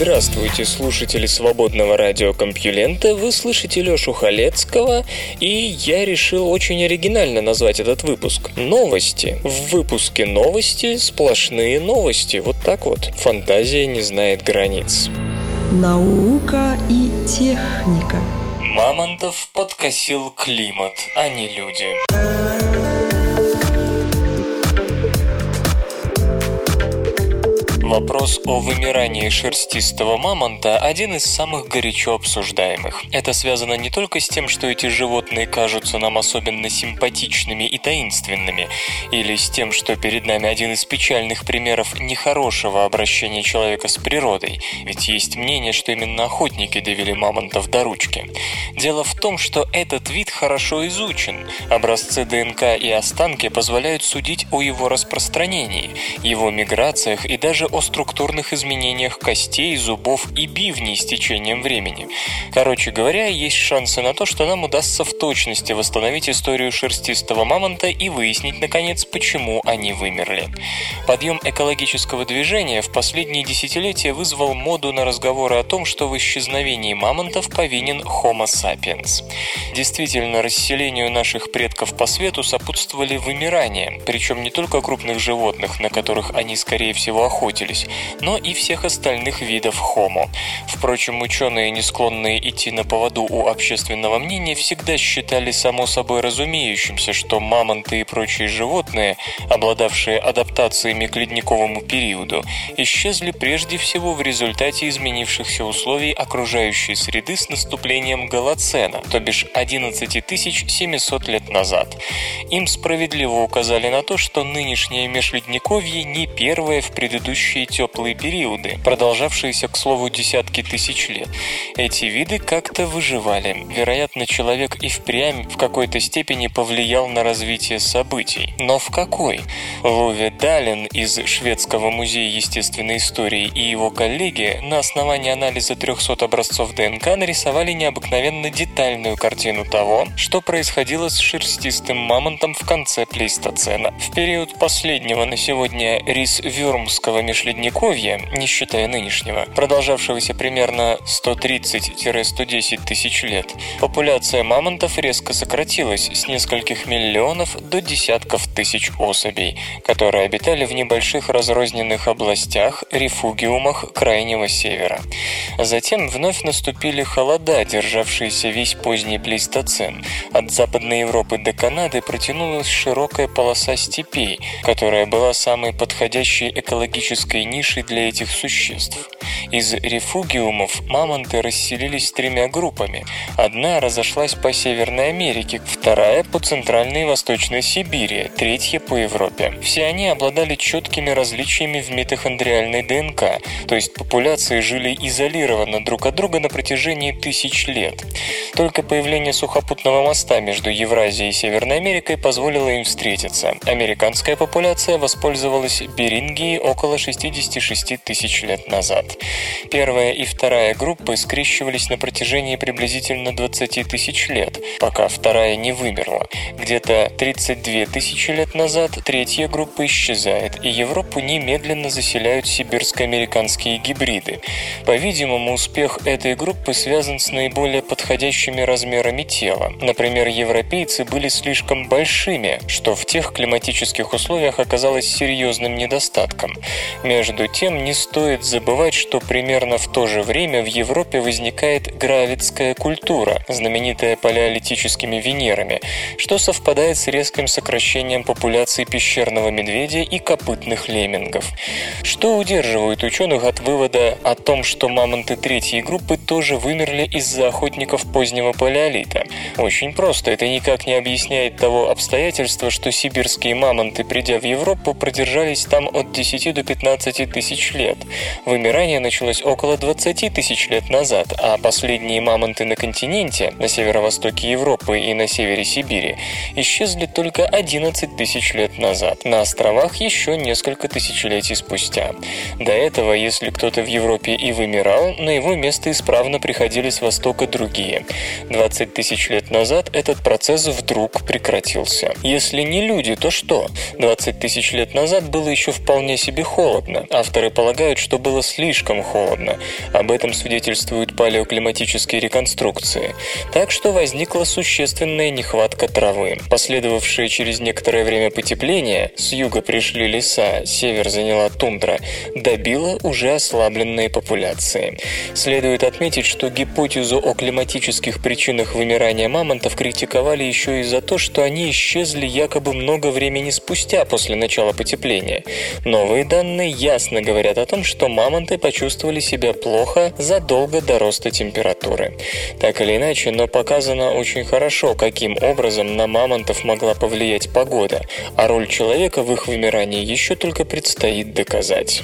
Здравствуйте, слушатели свободного радиокомпьюлента. Вы слышите Лёшу Халецкого, и я решил очень оригинально назвать этот выпуск. Новости. В выпуске новости сплошные новости. Вот так вот. Фантазия не знает границ. Наука и техника. Мамонтов подкосил климат, а не люди. Вопрос о вымирании шерстистого мамонта – один из самых горячо обсуждаемых. Это связано не только с тем, что эти животные кажутся нам особенно симпатичными и таинственными, или с тем, что перед нами один из печальных примеров нехорошего обращения человека с природой, ведь есть мнение, что именно охотники довели мамонтов до ручки. Дело в том, что этот вид хорошо изучен. Образцы ДНК и останки позволяют судить о его распространении, его миграциях и даже о структурных изменениях костей, зубов и бивней с течением времени. Короче говоря, есть шансы на то, что нам удастся в точности восстановить историю шерстистого мамонта и выяснить, наконец, почему они вымерли. Подъем экологического движения в последние десятилетия вызвал моду на разговоры о том, что в исчезновении мамонтов повинен Homo sapiens. Действительно, расселению наших предков по свету сопутствовали вымирания, причем не только крупных животных, на которых они, скорее всего, охотились, но и всех остальных видов Homo. Впрочем, ученые, не склонные идти на поводу у общественного мнения, всегда считали само собой разумеющимся, что мамонты и прочие животные, обладавшие адаптациями к ледниковому периоду, исчезли прежде всего в результате изменившихся условий окружающей среды с наступлением Голоцена, то бишь 11 700 лет назад. Им справедливо указали на то, что нынешнее межледниковье не первое в предыдущие теплые периоды, продолжавшиеся, к слову, десятки тысяч лет. Эти виды как-то выживали. Вероятно, человек и впрямь в какой-то степени повлиял на развитие событий. Но в какой? Лове Далин из Шведского музея естественной истории и его коллеги на основании анализа 300 образцов ДНК нарисовали необыкновенно детальную картину того, что происходило с шерстистым мамонтом в конце плейстоцена. В период последнего на сегодня рис-вюрмского межледниковья, не считая нынешнего, продолжавшегося примерно 130-110 тысяч лет, популяция мамонтов резко сократилась с нескольких миллионов до десятков тысяч особей, которые обитали в небольших разрозненных областях, рефугиумах Крайнего Севера. Затем вновь наступили холода, державшиеся весь поздний плейстоцен. От Западной Европы до Канады протянулась широкая полоса степей, которая была самой подходящей экологической нишей для этих существ. Из рефугиумов мамонты расселились тремя группами. Одна разошлась по Северной Америке, вторая по Центральной и Восточной Сибири, третья по Европе. Все они обладали четкими различиями в митохондриальной ДНК, то есть популяции жили изолированно друг от друга на протяжении тысяч лет. Только появление сухопутного моста между Евразией и Северной Америкой позволило им встретиться. Американская популяция воспользовалась Берингией около 66 тысяч лет назад. Первая и вторая группы скрещивались на протяжении приблизительно 20 тысяч лет, пока вторая не вымерла. Где-то 32 тысячи лет назад третья группа исчезает, и Европу немедленно заселяют сибирско-американские гибриды. По-видимому, успех этой группы связан с наиболее подходящими размерами тела. Например, европейцы были слишком большими, что в тех климатических условиях оказалось серьезным недостатком. Между тем, не стоит забывать, что примерно в то же время в Европе возникает гравитская культура, знаменитая палеолитическими Венерами, что совпадает с резким сокращением популяции пещерного медведя и копытных леммингов. Что удерживает ученых от вывода о том, что мамонты третьей группы тоже вымерли из-за охотников позднего палеолита? Очень просто. Это никак не объясняет того обстоятельства, что сибирские мамонты, придя в Европу, продержались там от 10 до 15 15 тысяч лет. Вымирание началось около 20 тысяч лет назад, а последние мамонты на континенте, на северо-востоке Европы и на севере Сибири, исчезли только 11 тысяч лет назад. На островах еще несколько тысячелетий спустя. До этого, если кто-то в Европе и вымирал, на его место исправно приходили с востока другие. 20 тысяч лет назад этот процесс вдруг прекратился. Если не люди, то что? 20 тысяч лет назад было еще вполне себе холодно. Авторы полагают, что было слишком холодно. Об этом свидетельствуют палеоклиматические реконструкции. Так что возникла существенная нехватка травы. Последовавшее через некоторое время потепление, с юга пришли леса, север заняла тундра, добило уже ослабленные популяции. Следует отметить, что гипотезу о климатических причинах вымирания мамонтов критиковали еще и за то, что они исчезли якобы много времени спустя после начала потепления. Новые данные ясно говорят о том, что мамонты почувствовали себя плохо задолго до роста температуры. Так или иначе, но показано очень хорошо, каким образом на мамонтов могла повлиять погода, а роль человека в их вымирании еще только предстоит доказать.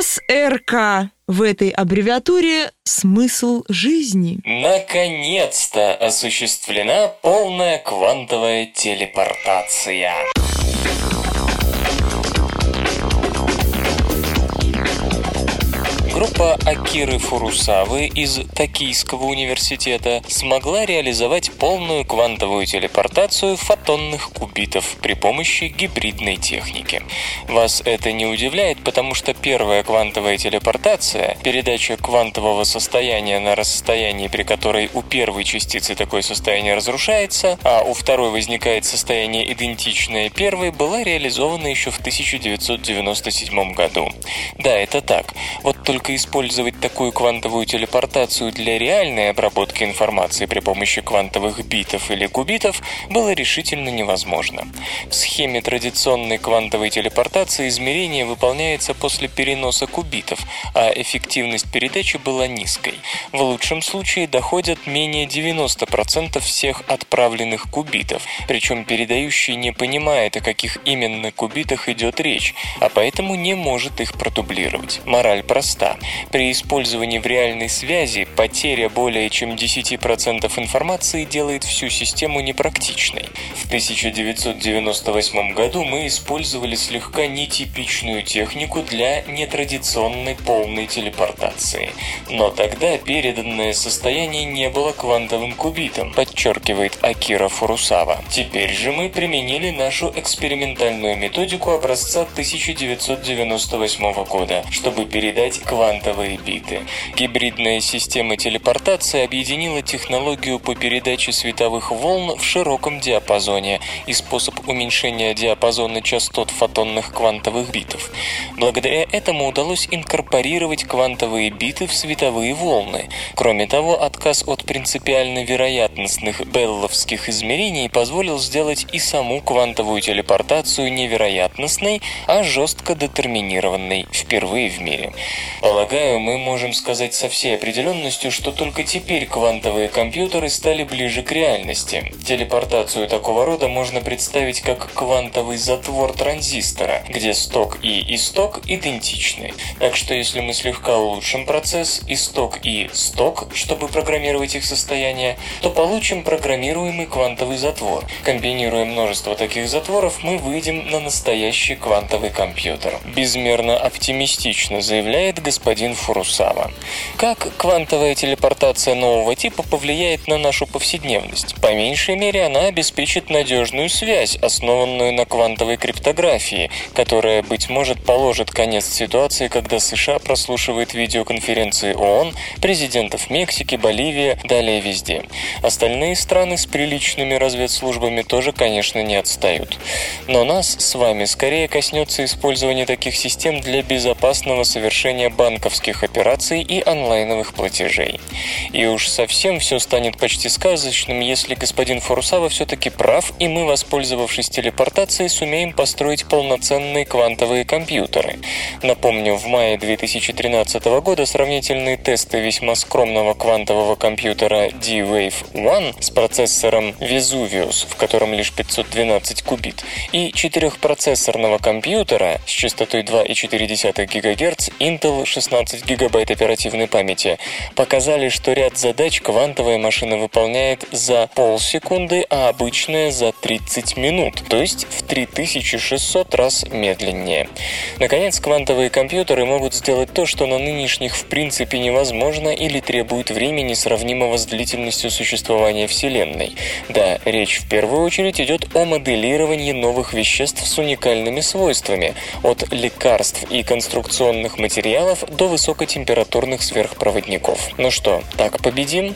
СРК. В этой аббревиатуре смысл жизни. Наконец-то осуществлена полная квантовая телепортация. Группа Акиры Фурусавы из Токийского университета смогла реализовать полную квантовую телепортацию фотонных кубитов при помощи гибридной техники. Вас это не удивляет, потому что первая квантовая телепортация, передача квантового состояния на расстоянии, при которой у первой частицы такое состояние разрушается, а у второй возникает состояние идентичное первой, была реализована еще в 1997 году. Да, это так. Только использовать такую квантовую телепортацию для реальной обработки информации при помощи квантовых битов или кубитов было решительно невозможно. В схеме традиционной квантовой телепортации измерение выполняется после переноса кубитов, а эффективность передачи была низкой. В лучшем случае доходят менее 90% всех отправленных кубитов, причем передающий не понимает, о каких именно кубитах идет речь, а поэтому не может их продублировать. Мораль проста. При использовании в реальной связи потеря более чем 10% информации делает всю систему непрактичной. В 1998 году мы использовали слегка нетипичную технику для нетрадиционной полной телепортации. Но тогда переданное состояние не было квантовым кубитом, подчеркивает Акира Фурусава. Теперь же мы применили нашу экспериментальную методику образца 1998 года, чтобы передать квантовые биты. Гибридная система телепортации объединила технологию по передаче световых волн в широком диапазоне и способ уменьшения диапазона частот фотонных квантовых битов. Благодаря этому удалось инкорпорировать квантовые биты в световые волны. Кроме того, отказ от принципиально вероятностных белловских измерений позволил сделать и саму квантовую телепортацию невероятностной, а жестко детерминированной впервые в мире. Полагаю, мы можем сказать со всей определенностью, что только теперь квантовые компьютеры стали ближе к реальности. Телепортацию такого рода можно представить как квантовый затвор транзистора, где сток и исток идентичны. Так что если мы слегка улучшим процесс исток и сток, чтобы программировать их состояние, то получим программируемый квантовый затвор. Комбинируя множество таких затворов, мы выйдем на настоящий квантовый компьютер. Безмерно оптимистично заявляет господин Фурусава. Как квантовая телепортация нового типа повлияет на нашу повседневность? По меньшей мере, она обеспечит надежную связь, основанную на квантовой криптографии, которая, быть может, положит конец ситуации, когда США прослушивает видеоконференции ООН, президентов Мексики, Боливии, далее везде. Остальные страны с приличными разведслужбами тоже, конечно, не отстают. Но нас с вами скорее коснется использование таких систем для безопасного совершения банковских операций и онлайновых платежей. И уж совсем все станет почти сказочным, если господин Фурусава все-таки прав, и мы, воспользовавшись телепортацией, сумеем построить полноценные квантовые компьютеры. Напомню, в мае 2013 года сравнительные тесты весьма скромного квантового компьютера D-Wave One с процессором Vesuvius, в котором лишь 512 кубит, и четырехпроцессорного компьютера с частотой 2,4 ГГц Intel 16 ГБ оперативной памяти показали, что ряд задач квантовая машина выполняет за полсекунды, а обычная за 30 минут, то есть в 3600 раз медленнее. Наконец, квантовые компьютеры могут сделать то, что на нынешних в принципе невозможно или требует времени, сравнимого с длительностью существования Вселенной. Да, речь в первую очередь идет о моделировании новых веществ с уникальными свойствами, от лекарств и конструкционных материалов до высокотемпературных сверхпроводников. Ну что, так победим?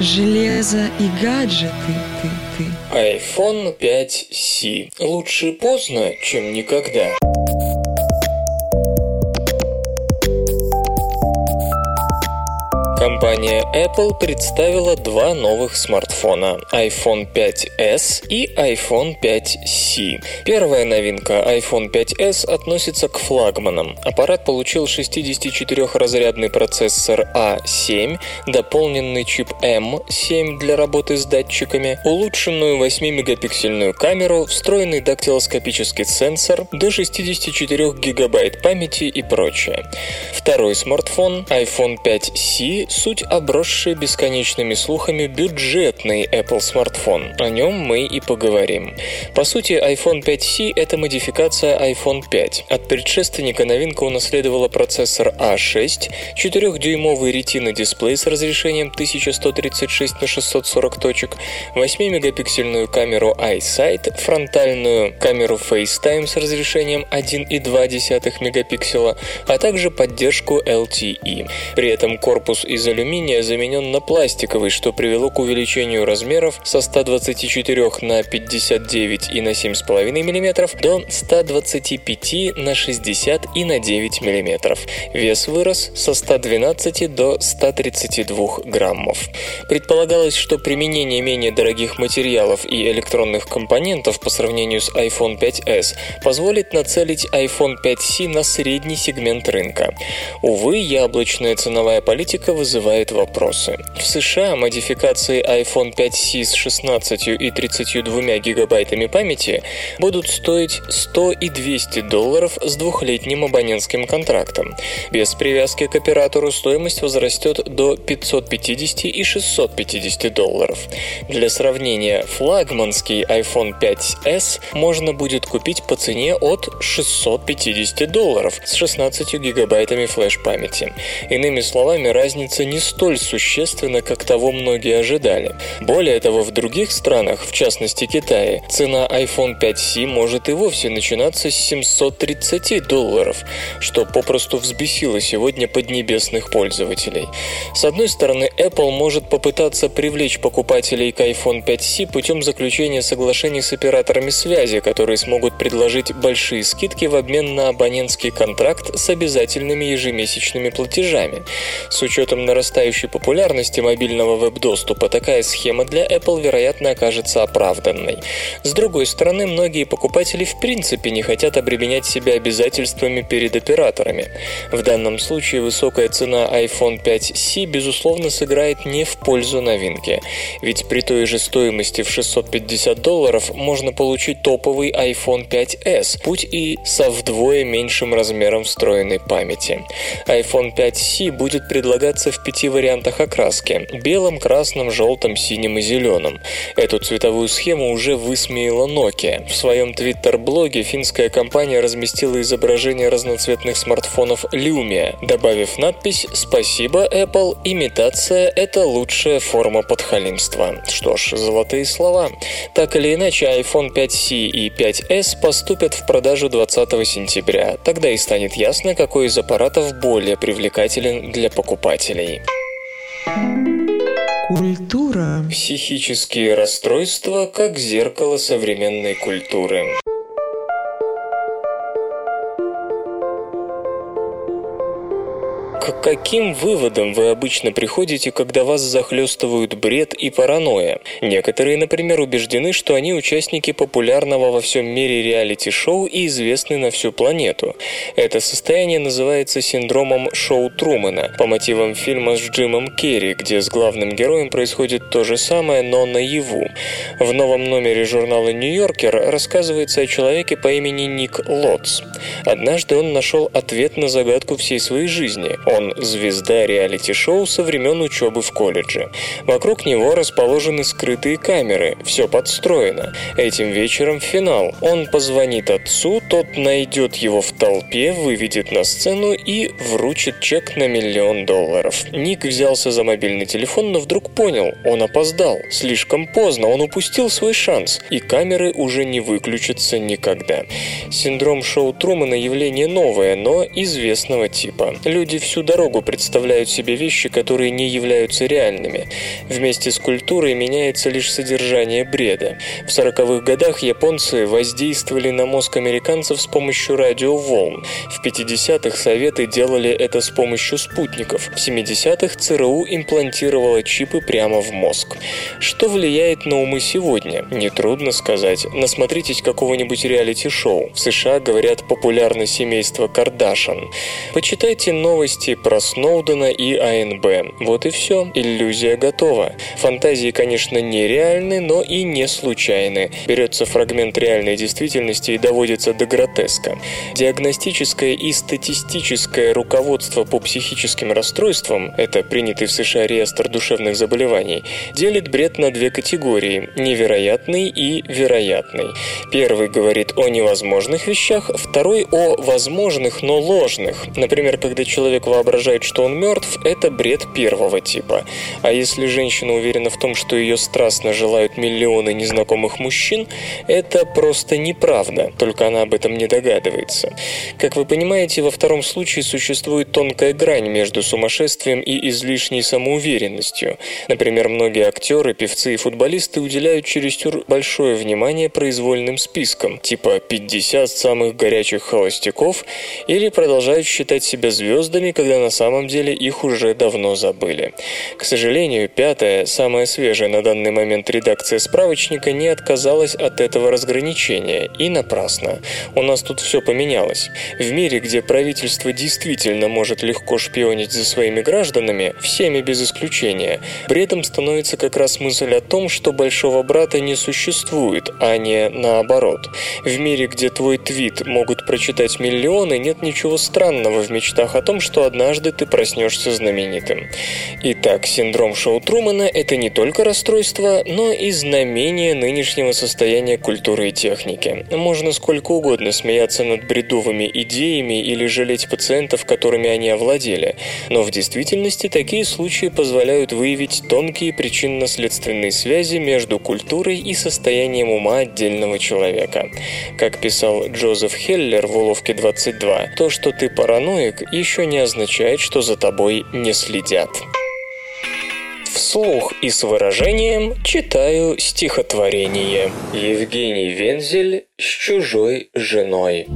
Железо и гаджеты, ты, ты. iPhone 5C. Лучше поздно, чем никогда. Компания Apple представила два новых смартфона – iPhone 5s и iPhone 5c. Первая новинка iPhone 5s относится к флагманам. Аппарат получил 64-разрядный процессор A7, дополненный чип M7 для работы с датчиками, улучшенную 8-мегапиксельную камеру, встроенный дактилоскопический сенсор, до 64 гигабайт памяти и прочее. Второй смартфон iPhone 5c суть обросший бесконечными слухами бюджетный Apple смартфон. О нем мы и поговорим. По сути, iPhone 5C – это модификация iPhone 5. От предшественника новинка унаследовала процессор A6, 4-дюймовый ретина-дисплей с разрешением 1136 на 640 точек, 8-мегапиксельную камеру iSight, фронтальную камеру FaceTime с разрешением 1,2 мегапикселя, а также поддержку LTE. При этом корпус из алюминия заменен на пластиковый, что привело к увеличению размеров со 124 на 59 и на 7,5 мм до 125 на 60 и на 9 мм. Вес вырос со 112 до 132 граммов. Предполагалось, что применение менее дорогих материалов и электронных компонентов по сравнению с iPhone 5s позволит нацелить iPhone 5c на средний сегмент рынка. Увы, яблочная ценовая политика вызывает вызывает вопросы. В США модификации iPhone 5c с 16 и 32 гигабайтами памяти будут стоить 100 и 200 долларов с двухлетним абонентским контрактом. Без привязки к оператору стоимость возрастет до 550 и 650 долларов. Для сравнения, флагманский iPhone 5s можно будет купить по цене от 650 долларов с 16 гигабайтами флеш-памяти. Иными словами, разница разница не столь существенна, как того многие ожидали. Более того, в других странах, в частности Китае, цена iPhone 5C может и вовсе начинаться с 730 долларов, что попросту взбесило сегодня поднебесных пользователей. С одной стороны, Apple может попытаться привлечь покупателей к iPhone 5C путем заключения соглашений с операторами связи, которые смогут предложить большие скидки в обмен на абонентский контракт с обязательными ежемесячными платежами. С учетом нарастающей популярности мобильного веб-доступа такая схема для Apple, вероятно, окажется оправданной. С другой стороны, многие покупатели в принципе не хотят обременять себя обязательствами перед операторами. В данном случае высокая цена iPhone 5C безусловно сыграет не в пользу новинки, ведь при той же стоимости в 650 долларов можно получить топовый iPhone 5s, путь и со вдвое меньшим размером встроенной памяти. iPhone 5C будет предлагаться в пяти вариантах окраски – белом, красном, желтом, синим и зеленом. Эту цветовую схему уже высмеяла Nokia. В своем твиттер-блоге финская компания разместила изображение разноцветных смартфонов Lumia, добавив надпись «Спасибо, Apple, имитация – это лучшая форма подхалимства». Что ж, золотые слова. Так или иначе, iPhone 5C и 5s поступят в продажу 20 сентября. Тогда и станет ясно, какой из аппаратов более привлекателен для покупателей. Культура. Психические расстройства как зеркало современной культуры. К каким выводам вы обычно приходите, когда вас захлестывают бред и паранойя? Некоторые, например, убеждены, что они участники популярного во всем мире реалити-шоу и известны на всю планету. Это состояние называется синдромом шоу Трумана по мотивам фильма с Джимом Керри, где с главным героем происходит то же самое, но наяву. В новом номере журнала «Нью-Йоркер» рассказывается о человеке по имени Ник Лотс. Однажды он нашел ответ на загадку всей своей жизни. Он звезда реалити-шоу со времен учебы в колледже. Вокруг него расположены скрытые камеры, все подстроено. Этим вечером финал. Он позвонит отцу, тот найдет его в толпе, выведет на сцену и вручит чек на миллион долларов. Ник взялся за мобильный телефон, но вдруг понял, он опоздал. Слишком поздно, он упустил свой шанс, и камеры уже не выключатся никогда. Синдром шоу Трумана явление новое, но известного типа. Люди всю дорогу представляют себе вещи, которые не являются реальными. Вместе с культурой меняется лишь содержание бреда. В 40-х годах японцы воздействовали на мозг американцев с помощью радиоволн. В 50-х Советы делали это с помощью спутников. В 70-х ЦРУ имплантировала чипы прямо в мозг. Что влияет на умы сегодня? Нетрудно сказать. Насмотритесь какого-нибудь реалити-шоу. В США говорят популярно семейство Кардашан. Почитайте новости про Сноудена и АНБ. Вот и все. Иллюзия готова. Фантазии, конечно, нереальны, но и не случайны. Берется фрагмент реальной действительности и доводится до гротеска. Диагностическое и статистическое руководство по психическим расстройствам, это принятый в США реестр душевных заболеваний, делит бред на две категории – невероятный и вероятный. Первый говорит о невозможных вещах, второй – о возможных, но ложных. Например, когда человек воображает, что он мертв, это бред первого типа. А если женщина уверена в том, что ее страстно желают миллионы незнакомых мужчин, это просто неправда, только она об этом не догадывается. Как вы понимаете, во втором случае существует тонкая грань между сумасшествием и излишней самоуверенностью. Например, многие актеры, певцы и футболисты уделяют чересчур большое внимание произвольным спискам, типа 50 самых горячих холостяков, или продолжают считать себя звездами, когда на самом деле их уже давно забыли. К сожалению, пятая, самая свежая на данный момент редакция справочника не отказалась от этого разграничения, и напрасно. У нас тут все поменялось. В мире, где правительство действительно может легко шпионить за своими гражданами, всеми без исключения, бредом становится как раз мысль о том, что большого брата не существует, а не наоборот. В мире, где твой твит могут прочитать миллионы, нет ничего странного в мечтах о том, что однажды ты проснешься знаменитым. Итак, синдром Шоу Трумана – это не только расстройство, но и знамение нынешнего состояния культуры и техники. Можно сколько угодно смеяться над бредовыми идеями или жалеть пациентов, которыми они овладели, но в действительности такие случаи позволяют выявить тонкие причинно-следственные связи между культурой и состоянием ума отдельного человека. Как писал Джозеф Хеллер в «Уловке 22», то, что ты параноик, еще не означает, что за тобой не следят. Вслух и с выражением читаю стихотворение. Евгений Вензель с чужой женой.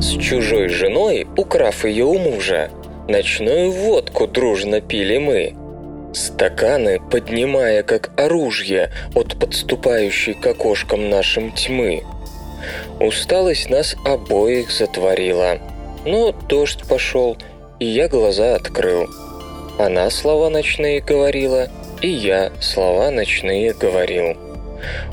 С чужой женой, украв ее у мужа, ночную водку дружно пили мы. Стаканы, поднимая как оружие от подступающей к окошкам нашим тьмы. Усталость нас обоих затворила. Но дождь пошел, и я глаза открыл. Она слова ночные говорила, и я слова ночные говорил.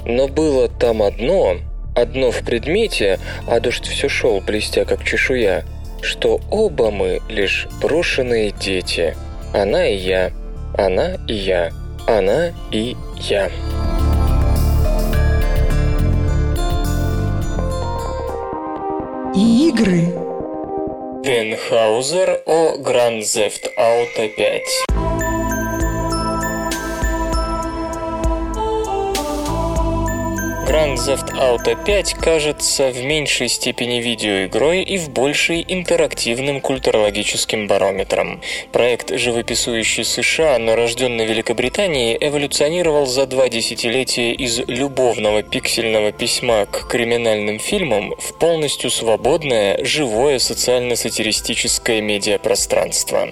Но было там одно, одно в предмете, а дождь все шел, блестя как чешуя, что оба мы лишь брошенные дети. Она и я, она и я, она и я. И игры. Венхаузер о Grand Theft Auto 5. Grand Theft Auto 5 кажется в меньшей степени видеоигрой и в большей интерактивным культурологическим барометром. Проект, живописующий США, но рожденный в Великобритании, эволюционировал за два десятилетия из любовного пиксельного письма к криминальным фильмам в полностью свободное, живое социально-сатиристическое медиапространство.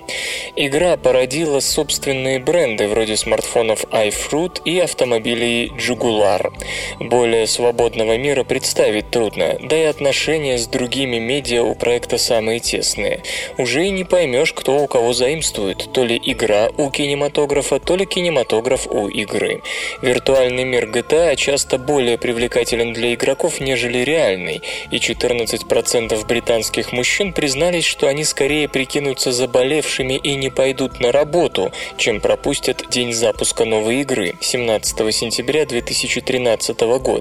Игра породила собственные бренды вроде смартфонов iFruit и автомобилей Jaguar. Более свободного мира представить трудно, да и отношения с другими медиа у проекта самые тесные. Уже и не поймешь, кто у кого заимствует, то ли игра у кинематографа, то ли кинематограф у игры. Виртуальный мир GTA часто более привлекателен для игроков, нежели реальный, и 14% британских мужчин признались, что они скорее прикинутся заболевшими и не пойдут на работу, чем пропустят день запуска новой игры 17 сентября 2013 года.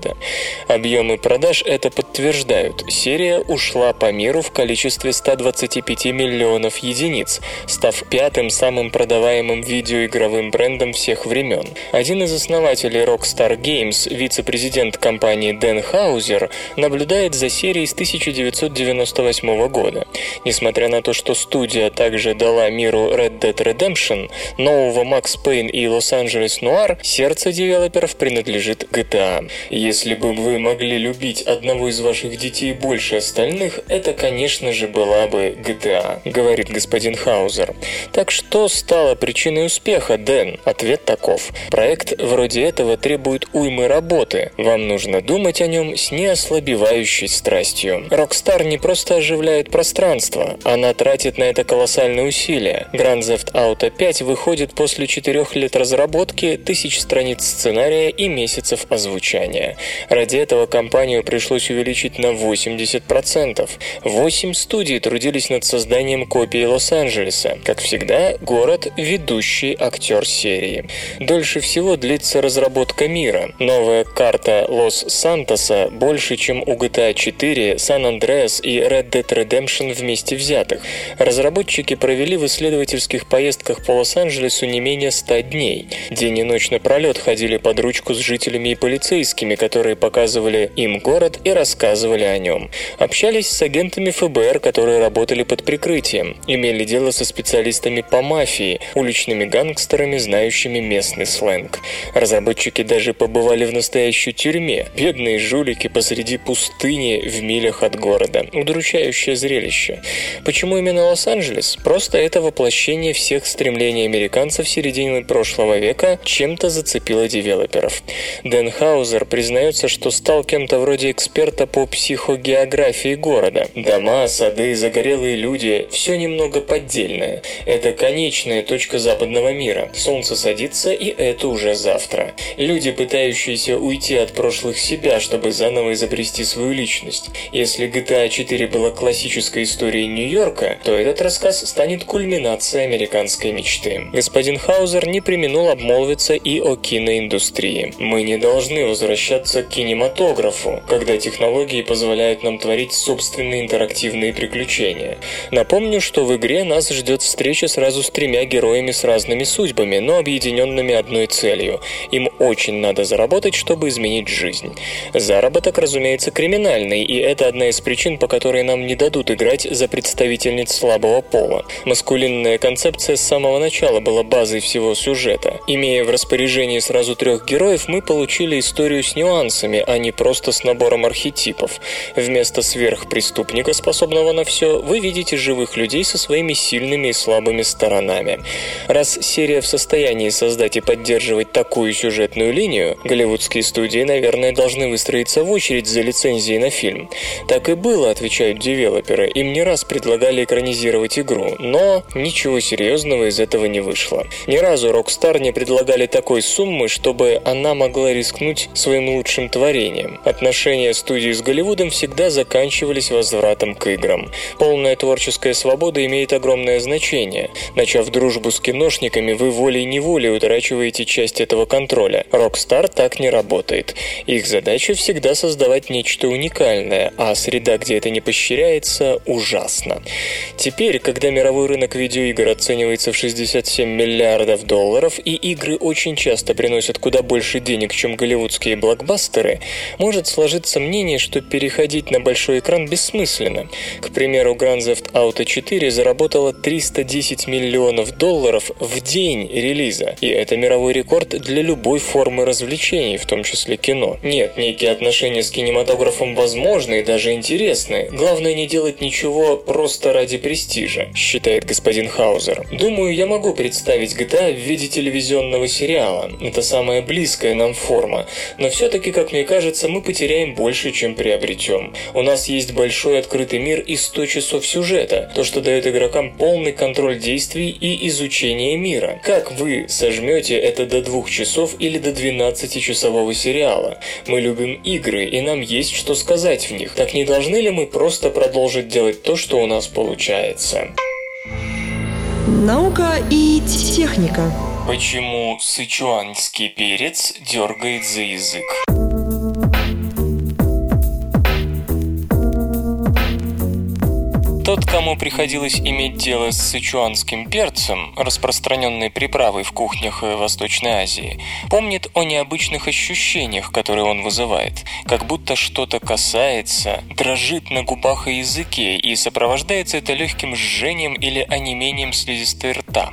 Объемы продаж это подтверждают. Серия ушла по миру в количестве 125 миллионов единиц, став пятым самым продаваемым видеоигровым брендом всех времен. Один из основателей Rockstar Games, вице-президент компании Дэн Хаузер, наблюдает за серией с 1998 года. Несмотря на то, что студия также дала миру Red Dead Redemption, нового Max Payne и Los Angeles Noir, сердце девелоперов принадлежит GTA. Если бы вы могли любить одного из ваших детей больше остальных, это, конечно же, была бы GTA, говорит господин Хаузер. Так что стало причиной успеха, Дэн? Ответ таков. Проект вроде этого требует уймы работы. Вам нужно думать о нем с неослабевающей страстью. Rockstar не просто оживляет пространство, она тратит на это колоссальные усилия. Grand Theft Auto 5 выходит после четырех лет разработки, тысяч страниц сценария и месяцев озвучания. Ради этого компанию пришлось увеличить на 80%. Восемь студий трудились над созданием копии Лос-Анджелеса. Как всегда, город – ведущий актер серии. Дольше всего длится разработка мира. Новая карта Лос-Сантоса больше, чем у GTA 4, Сан-Андреас и Red Dead Redemption вместе взятых. Разработчики провели в исследовательских поездках по Лос-Анджелесу не менее 100 дней. День и ночь напролет ходили под ручку с жителями и полицейскими, которые показывали им город и рассказывали о нем. Общались с агентами ФБР, которые работали под прикрытием. Имели дело со специалистами по мафии, уличными гангстерами, знающими местный сленг. Разработчики даже побывали в настоящей тюрьме. Бедные жулики посреди пустыни в милях от города. Удручающее зрелище. Почему именно Лос-Анджелес? Просто это воплощение всех стремлений американцев середины прошлого века чем-то зацепило девелоперов. Дэн Хаузер признается, что стал кем-то вроде эксперта по психогеографии города. Дома, сады, загорелые люди – все немного поддельное. Это конечная точка западного мира. Солнце садится, и это уже завтра. Люди, пытающиеся уйти от прошлых себя, чтобы заново изобрести свою личность. Если GTA 4 была классической историей Нью-Йорка, то этот рассказ станет кульминацией американской мечты. Господин Хаузер не применул обмолвиться и о киноиндустрии. Мы не должны возвращаться к кинематографу, когда технологии позволяют нам творить собственные интерактивные приключения. Напомню, что в игре нас ждет встреча сразу с тремя героями с разными судьбами, но объединенными одной целью. Им очень надо заработать, чтобы изменить жизнь. Заработок, разумеется, криминальный, и это одна из причин, по которой нам не дадут играть за представительниц слабого пола. Маскулинная концепция с самого начала была базой всего сюжета. Имея в распоряжении сразу трех героев, мы получили историю с нюансами, а не просто с набором архетипов. Вместо сверхпреступника, способного на все, вы видите живых людей со своими сильными и слабыми сторонами. Раз серия в состоянии создать и поддерживать такую сюжетную линию, голливудские студии, наверное, должны выстроиться в очередь за лицензией на фильм. Так и было, отвечают девелоперы. Им не раз предлагали экранизировать игру, но ничего серьезного из этого не вышло. Ни разу Rockstar не предлагали такой суммы, чтобы она могла рискнуть своим лучшим творением. Отношения студии с Голливудом всегда заканчивались возвратом к играм. Полная творческая свобода имеет огромное значение. Начав дружбу с киношниками, вы волей-неволей утрачиваете часть этого контроля. Rockstar так не работает. Их задача всегда создавать нечто уникальное, а среда, где это не поощряется, ужасна. Теперь, когда мировой рынок видеоигр оценивается в 67 миллиардов долларов, и игры очень часто приносят куда больше денег, чем голливудские блокбастеры, блокбастеры, может сложиться мнение, что переходить на большой экран бессмысленно. К примеру, Grand Theft Auto 4 заработала 310 миллионов долларов в день релиза, и это мировой рекорд для любой формы развлечений, в том числе кино. Нет, некие отношения с кинематографом возможны и даже интересны. Главное не делать ничего просто ради престижа, считает господин Хаузер. Думаю, я могу представить GTA в виде телевизионного сериала. Это самая близкая нам форма. Но все-таки, как мне кажется, мы потеряем больше, чем приобретем. У нас есть большой открытый мир и 100 часов сюжета, то, что дает игрокам полный контроль действий и изучение мира. Как вы сожмете это до двух часов или до 12-часового сериала? Мы любим игры, и нам есть что сказать в них. Так не должны ли мы просто продолжить делать то, что у нас получается? Наука и техника. Почему сычуанский перец дергает за язык? Тот, кому приходилось иметь дело с сычуанским перцем, распространенной приправой в кухнях Восточной Азии, помнит о необычных ощущениях, которые он вызывает, как будто что-то касается, дрожит на губах и языке, и сопровождается это легким жжением или онемением слизистой рта.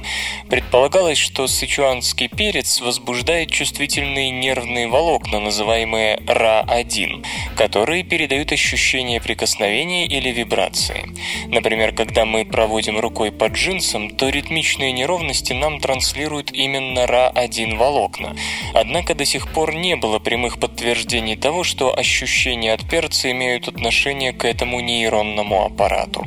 Предполагалось, что сычуанский перец возбуждает чувствительные нервные волокна, называемые РА-1, которые передают ощущение прикосновения или вибрации. Например, когда мы проводим рукой по джинсам, то ритмичные неровности нам транслируют именно РА-1 волокна. Однако до сих пор не было прямых подтверждений того, что ощущения от перца имеют отношение к этому нейронному аппарату.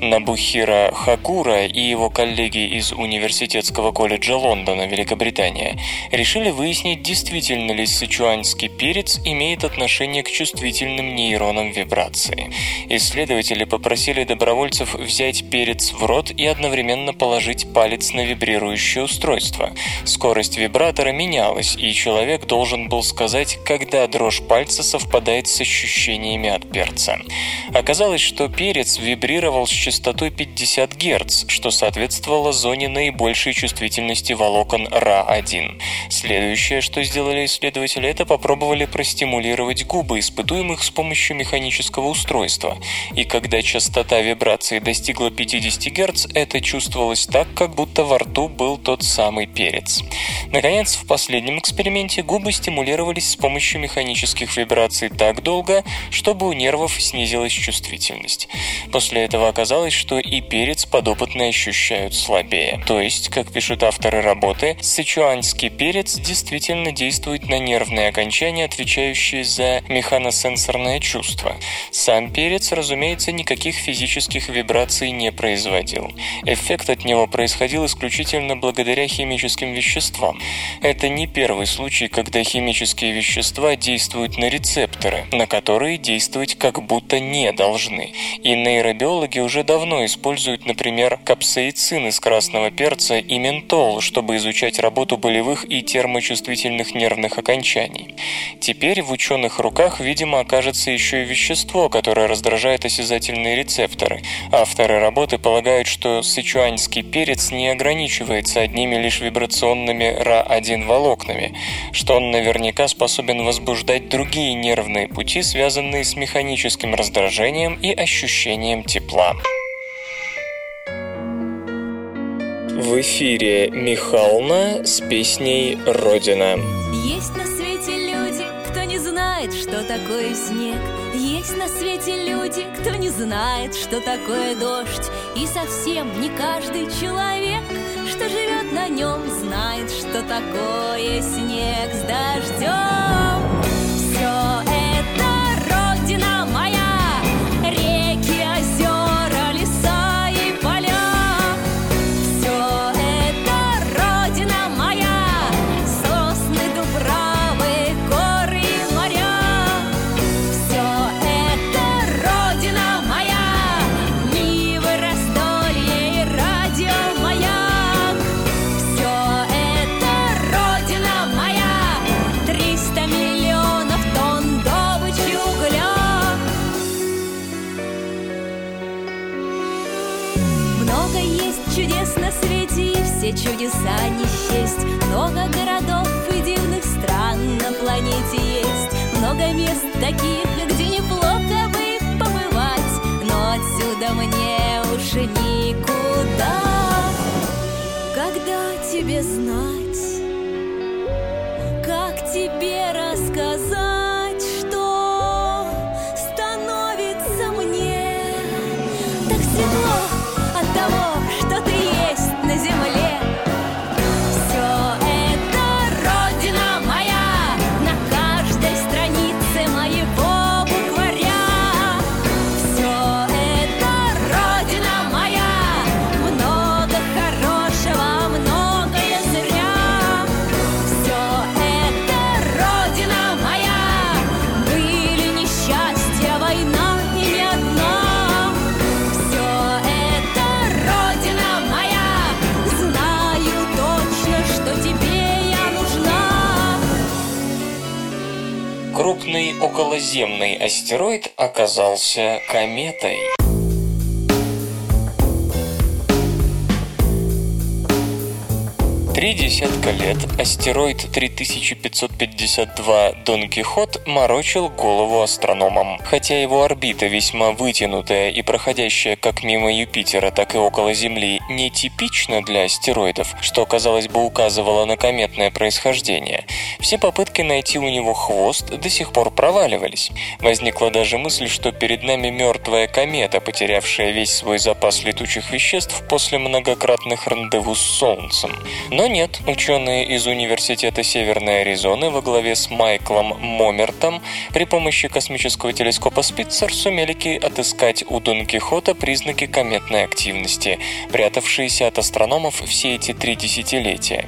Набухира Хакура и его коллеги из Университетского колледжа Лондона, Великобритания, решили выяснить, действительно ли сычуанский перец имеет отношение к чувствительным нейронам вибрации. Исследователи попросили добровольцев взять перец в рот и одновременно положить палец на вибрирующее устройство. Скорость вибратора менялась, и человек должен был сказать, когда дрожь пальца совпадает с ощущениями от перца. Оказалось, что перец вибрировал с частотой 50 Гц, что соответствовало зоне наибольшей чувствительности волокон РА-1. Следующее, что сделали исследователи, это попробовали простимулировать губы испытуемых с помощью механического устройства. И когда частота вибрации достигла 50 Гц, это чувствовалось так, как будто во рту был тот самый перец. Наконец, в последнем эксперименте губы стимулировались с помощью механических вибраций так долго, чтобы у нервов снизилась чувствительность. После этого оказалось, что и перец подопытные ощущают слабее. То есть, как пишут авторы работы, сычуанский перец действительно действует на нервные окончания, отвечающие за механосенсорное чувство. Сам перец, разумеется, никаких физических вибраций не производил. Эффект от него происходил исключительно благодаря химическим веществам. Это не первый случай, когда химические вещества действуют на рецепторы, на которые действовать как будто не должны. И нейробиологи уже давно используют, например, капсаицин из красного перца и ментол, чтобы изучать работу болевых и термочувствительных нервных окончаний. Теперь в ученых руках, видимо, окажется еще и вещество, которое раздражает осязательные рецепторы. Авторы работы полагают, что сычуаньский перец не ограничивается одними лишь вибрационными РА-1 волокнами, что он наверняка способен возбуждать другие нервные пути, связанные с механическим раздражением и ощущением тепла. В эфире Михална с песней «Родина». Есть на свете люди, кто не знает, что такое снег. Есть на свете люди, кто не знает, что такое дождь. И совсем не каждый человек, что живет на нем, знает, что такое снег с дождем. Чудеса не счесть. Много городов и дивных стран на планете есть. много мест таких, где неплохо бы побывать Но отсюда мне уже никуда Когда тебе знать, как тебе рассказать, околоземный астероид оказался кометой. Три десятка лет астероид 3552 Дон Кихот морочил голову астрономам. Хотя его орбита весьма вытянутая и проходящая как мимо Юпитера, так и около Земли нетипична для астероидов, что, казалось бы, указывало на кометное происхождение, все попытки найти у него хвост до сих пор проваливались. Возникла даже мысль, что перед нами мертвая комета, потерявшая весь свой запас летучих веществ после многократных рандеву с Солнцем. Но нет, ученые из Университета Северной Аризоны во главе с Майклом Момертом при помощи космического телескопа Спитцер сумели отыскать у Дон Кихота признаки кометной активности, прятавшиеся от астрономов все эти три десятилетия.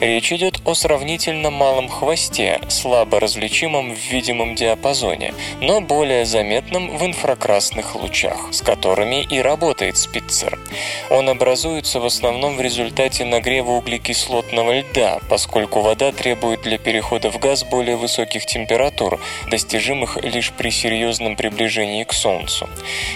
Речь идет о сравнительно малом хвосте, слабо различимом в видимом диапазоне, но более заметном в инфракрасных лучах, с которыми и работает Спитцер. Он образуется в основном в результате нагрева углекислотного льда, поскольку вода требует для перехода в газ более высоких температур, достижимых лишь при серьезном приближении к Солнцу.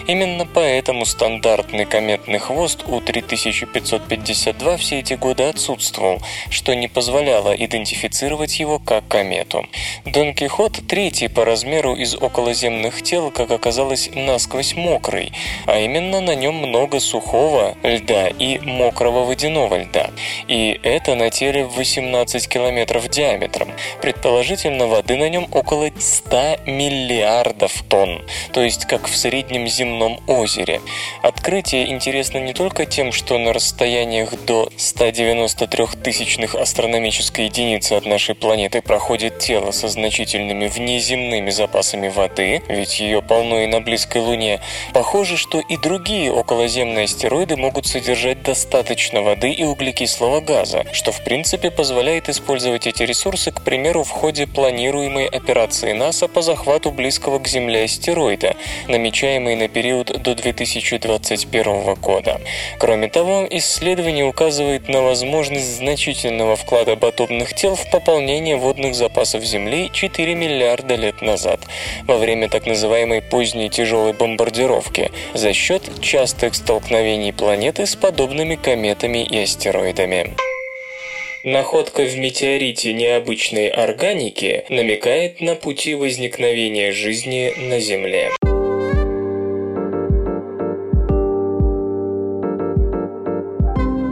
Именно поэтому стандартный кометный хвост у 3552 все эти годы отсутствовал, что не позволяло идентифицировать его как комету. Дон Кихот – третий по размеру из околоземных тел, как оказалось, насквозь мокрый, а именно на нем много сухого льда и мокрого водяного льда. И на теле в 18 километров диаметром. Предположительно, воды на нем около 100 миллиардов тонн, то есть как в среднем земном озере. Открытие интересно не только тем, что на расстояниях до 193 тысячных астрономической единицы от нашей планеты проходит тело со значительными внеземными запасами воды, ведь ее полно и на близкой Луне, похоже, что и другие околоземные астероиды могут содержать достаточно воды и углекислого газа, что в принципе позволяет использовать эти ресурсы, к примеру, в ходе планируемой операции НАСА по захвату близкого к Земле астероида, намечаемой на период до 2021 года. Кроме того, исследование указывает на возможность значительного вклада батомных тел в пополнение водных запасов Земли 4 миллиарда лет назад, во время так называемой поздней тяжелой бомбардировки, за счет частых столкновений планеты с подобными кометами и астероидами. Находка в метеорите необычной органики намекает на пути возникновения жизни на Земле.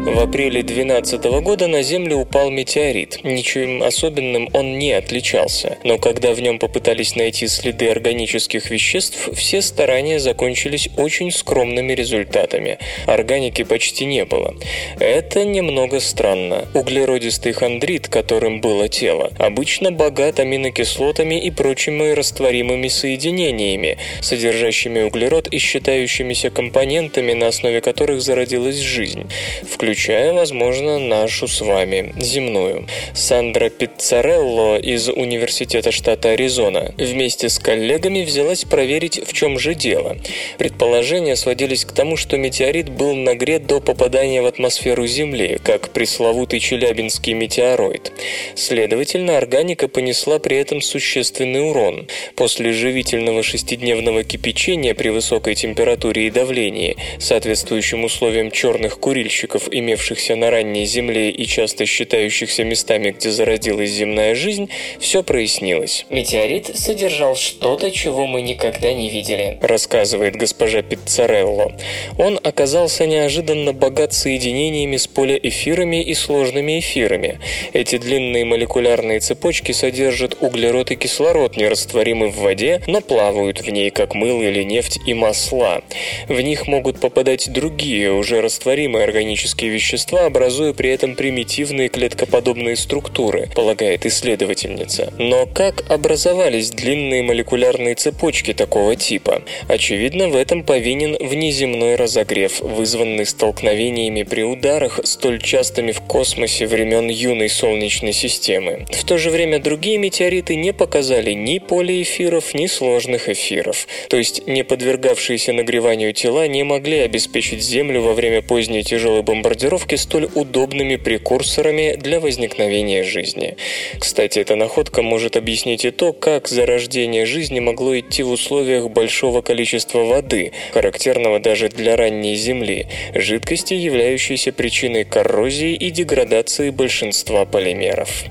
В апреле 2012 года на Землю упал метеорит. Ничем особенным он не отличался. Но когда в нем попытались найти следы органических веществ, все старания закончились очень скромными результатами. Органики почти не было. Это немного странно. Углеродистый хондрит, которым было тело, обычно богат аминокислотами и прочими растворимыми соединениями, содержащими углерод и считающимися компонентами, на основе которых зародилась жизнь, включая, возможно, нашу с вами, земную. Сандра Пиццарелло из Университета штата Аризона вместе с коллегами взялась проверить, в чем же дело. Предположения сводились к тому, что метеорит был нагрет до попадания в атмосферу Земли, как пресловутый челябинский метеороид. Следовательно, органика понесла при этом существенный урон. После живительного шестидневного кипячения при высокой температуре и давлении, соответствующим условиям черных курильщиков и имевшихся на ранней Земле и часто считающихся местами, где зародилась земная жизнь, все прояснилось. Метеорит содержал что-то, чего мы никогда не видели, рассказывает госпожа Пиццарелло. Он оказался неожиданно богат соединениями с полиэфирами и сложными эфирами. Эти длинные молекулярные цепочки содержат углерод и кислород, нерастворимы в воде, но плавают в ней, как мыло или нефть и масла. В них могут попадать другие, уже растворимые органические вещества, образуя при этом примитивные клеткоподобные структуры, полагает исследовательница. Но как образовались длинные молекулярные цепочки такого типа? Очевидно, в этом повинен внеземной разогрев, вызванный столкновениями при ударах, столь частыми в космосе времен юной Солнечной системы. В то же время другие метеориты не показали ни полиэфиров, ни сложных эфиров. То есть не подвергавшиеся нагреванию тела не могли обеспечить Землю во время поздней тяжелой бомбардировки столь удобными прекурсорами для возникновения жизни. Кстати, эта находка может объяснить и то, как зарождение жизни могло идти в условиях большого количества воды, характерного даже для ранней Земли, жидкости, являющейся причиной коррозии и деградации большинства полимеров.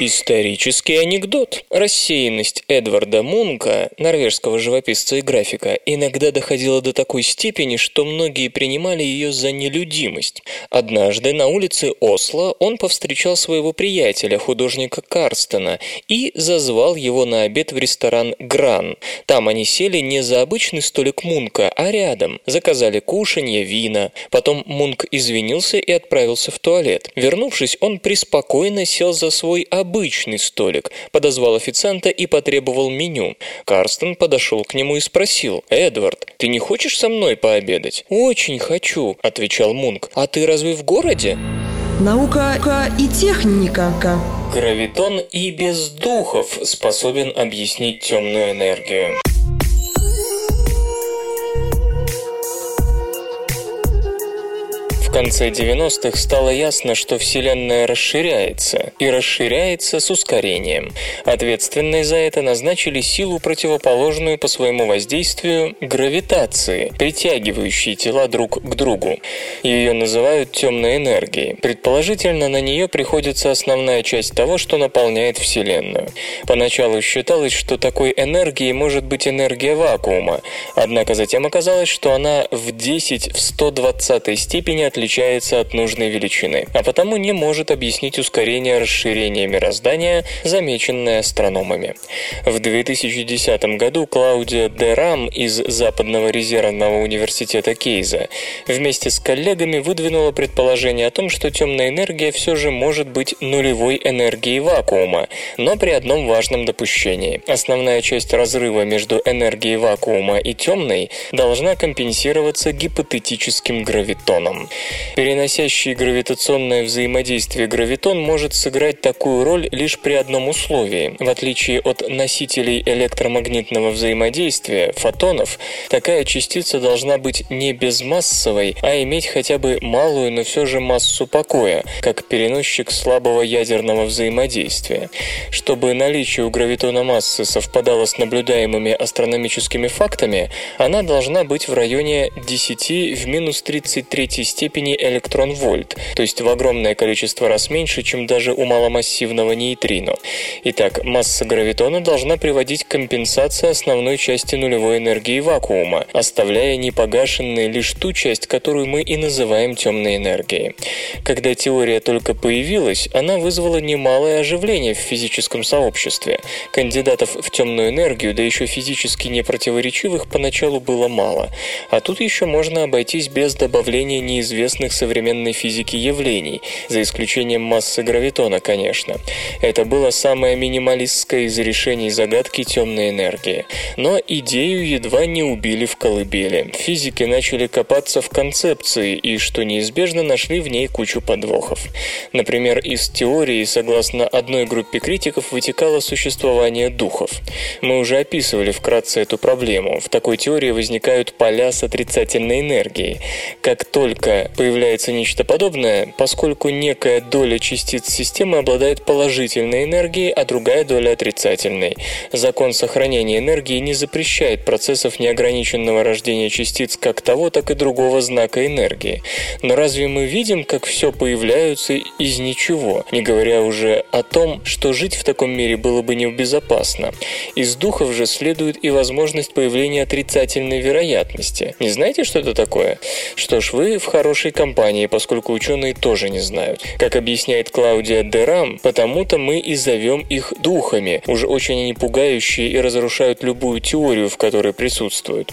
Исторический анекдот. Рассеянность Эдварда Мунка, норвежского живописца и графика, иногда доходила до такой степени, что многие принимали ее за нелюдимость. Однажды на улице Осло он повстречал своего приятеля, художника Карстена, и зазвал его на обед в ресторан «Гран». Там они сели не за обычный столик Мунка, а рядом. Заказали кушанье, вина. Потом Мунк извинился и отправился в туалет. Вернувшись, он преспокойно сел за свой обычный обычный столик, подозвал официанта и потребовал меню. Карстен подошел к нему и спросил, «Эдвард, ты не хочешь со мной пообедать?» «Очень хочу», — отвечал Мунк. «А ты разве в городе?» Наука и техника. Гравитон и без духов способен объяснить темную энергию. В конце 90-х стало ясно, что Вселенная расширяется, и расширяется с ускорением. Ответственной за это назначили силу, противоположную по своему воздействию гравитации, притягивающей тела друг к другу. Ее называют темной энергией. Предположительно, на нее приходится основная часть того, что наполняет Вселенную. Поначалу считалось, что такой энергией может быть энергия вакуума, однако затем оказалось, что она в 10 в 120 степени отличается отличается от нужной величины, а потому не может объяснить ускорение расширения мироздания, замеченное астрономами. В 2010 году Клаудия Дерам из Западного резервного университета Кейза вместе с коллегами выдвинула предположение о том, что темная энергия все же может быть нулевой энергией вакуума, но при одном важном допущении. Основная часть разрыва между энергией вакуума и темной должна компенсироваться гипотетическим гравитоном. Переносящий гравитационное взаимодействие гравитон может сыграть такую роль лишь при одном условии. В отличие от носителей электромагнитного взаимодействия, фотонов, такая частица должна быть не безмассовой, а иметь хотя бы малую, но все же массу покоя, как переносчик слабого ядерного взаимодействия. Чтобы наличие у гравитона массы совпадало с наблюдаемыми астрономическими фактами, она должна быть в районе 10 в минус 33 степени степени электрон-вольт, то есть в огромное количество раз меньше, чем даже у маломассивного нейтрино. Итак, масса гравитона должна приводить к компенсации основной части нулевой энергии вакуума, оставляя непогашенной лишь ту часть, которую мы и называем темной энергией. Когда теория только появилась, она вызвала немалое оживление в физическом сообществе. Кандидатов в темную энергию, да еще физически непротиворечивых, поначалу было мало. А тут еще можно обойтись без добавления неизвестных известных современной физике явлений, за исключением массы гравитона, конечно. Это было самое минималистское из решений загадки темной энергии. Но идею едва не убили в колыбели. Физики начали копаться в концепции и, что неизбежно, нашли в ней кучу подвохов. Например, из теории, согласно одной группе критиков, вытекало существование духов. Мы уже описывали вкратце эту проблему. В такой теории возникают поля с отрицательной энергией. Как только появляется нечто подобное, поскольку некая доля частиц системы обладает положительной энергией, а другая доля отрицательной. Закон сохранения энергии не запрещает процессов неограниченного рождения частиц как того, так и другого знака энергии. Но разве мы видим, как все появляются из ничего, не говоря уже о том, что жить в таком мире было бы небезопасно? Из духов же следует и возможность появления отрицательной вероятности. Не знаете, что это такое? Что ж, вы в хорошей компании, поскольку ученые тоже не знают. Как объясняет Клаудия Дерам, потому-то мы и зовем их духами. Уж очень они пугающие и разрушают любую теорию, в которой присутствуют.